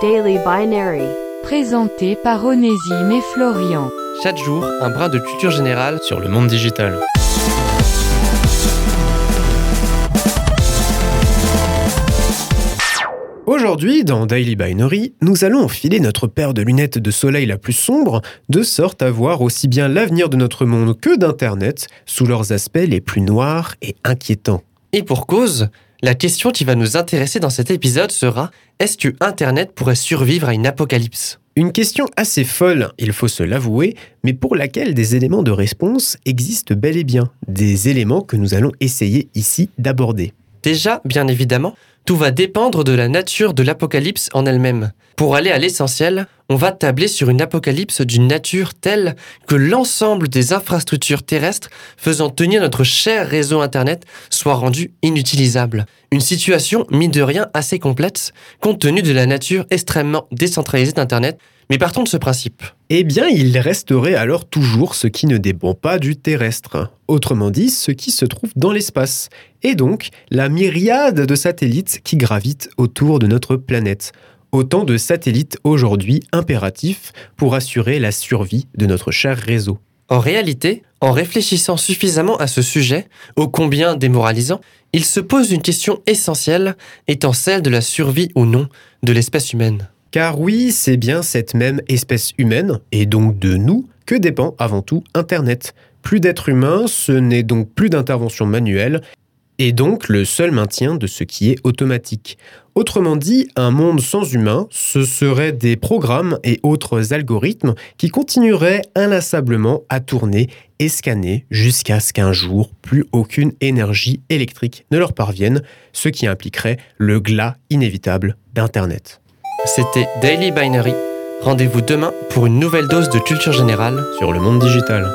Daily Binary. Présenté par Onésime et Florian. Chaque jour, un brin de culture générale sur le monde digital. Aujourd'hui, dans Daily Binary, nous allons enfiler notre paire de lunettes de soleil la plus sombre, de sorte à voir aussi bien l'avenir de notre monde que d'Internet sous leurs aspects les plus noirs et inquiétants. Et pour cause, la question qui va nous intéresser dans cet épisode sera est-ce que Internet pourrait survivre à une apocalypse? Une question assez folle, il faut se l'avouer, mais pour laquelle des éléments de réponse existent bel et bien, des éléments que nous allons essayer ici d'aborder. Déjà, bien évidemment, tout va dépendre de la nature de l'apocalypse en elle-même. Pour aller à l'essentiel, on va tabler sur une apocalypse d'une nature telle que l'ensemble des infrastructures terrestres faisant tenir notre cher réseau Internet soit rendu inutilisable. Une situation, mine de rien, assez complète, compte tenu de la nature extrêmement décentralisée d'Internet, mais partons de ce principe. Eh bien, il resterait alors toujours ce qui ne dépend pas du terrestre, autrement dit ce qui se trouve dans l'espace, et donc la myriade de satellites qui gravitent autour de notre planète. Autant de satellites aujourd'hui impératifs pour assurer la survie de notre cher réseau. En réalité, en réfléchissant suffisamment à ce sujet, ô combien démoralisant, il se pose une question essentielle, étant celle de la survie ou non de l'espèce humaine. Car oui, c'est bien cette même espèce humaine, et donc de nous, que dépend avant tout Internet. Plus d'êtres humains, ce n'est donc plus d'intervention manuelle, et donc le seul maintien de ce qui est automatique. Autrement dit, un monde sans humains, ce seraient des programmes et autres algorithmes qui continueraient inlassablement à tourner et scanner jusqu'à ce qu'un jour, plus aucune énergie électrique ne leur parvienne, ce qui impliquerait le glas inévitable d'Internet. C'était Daily Binary. Rendez-vous demain pour une nouvelle dose de culture générale Sur le monde digital.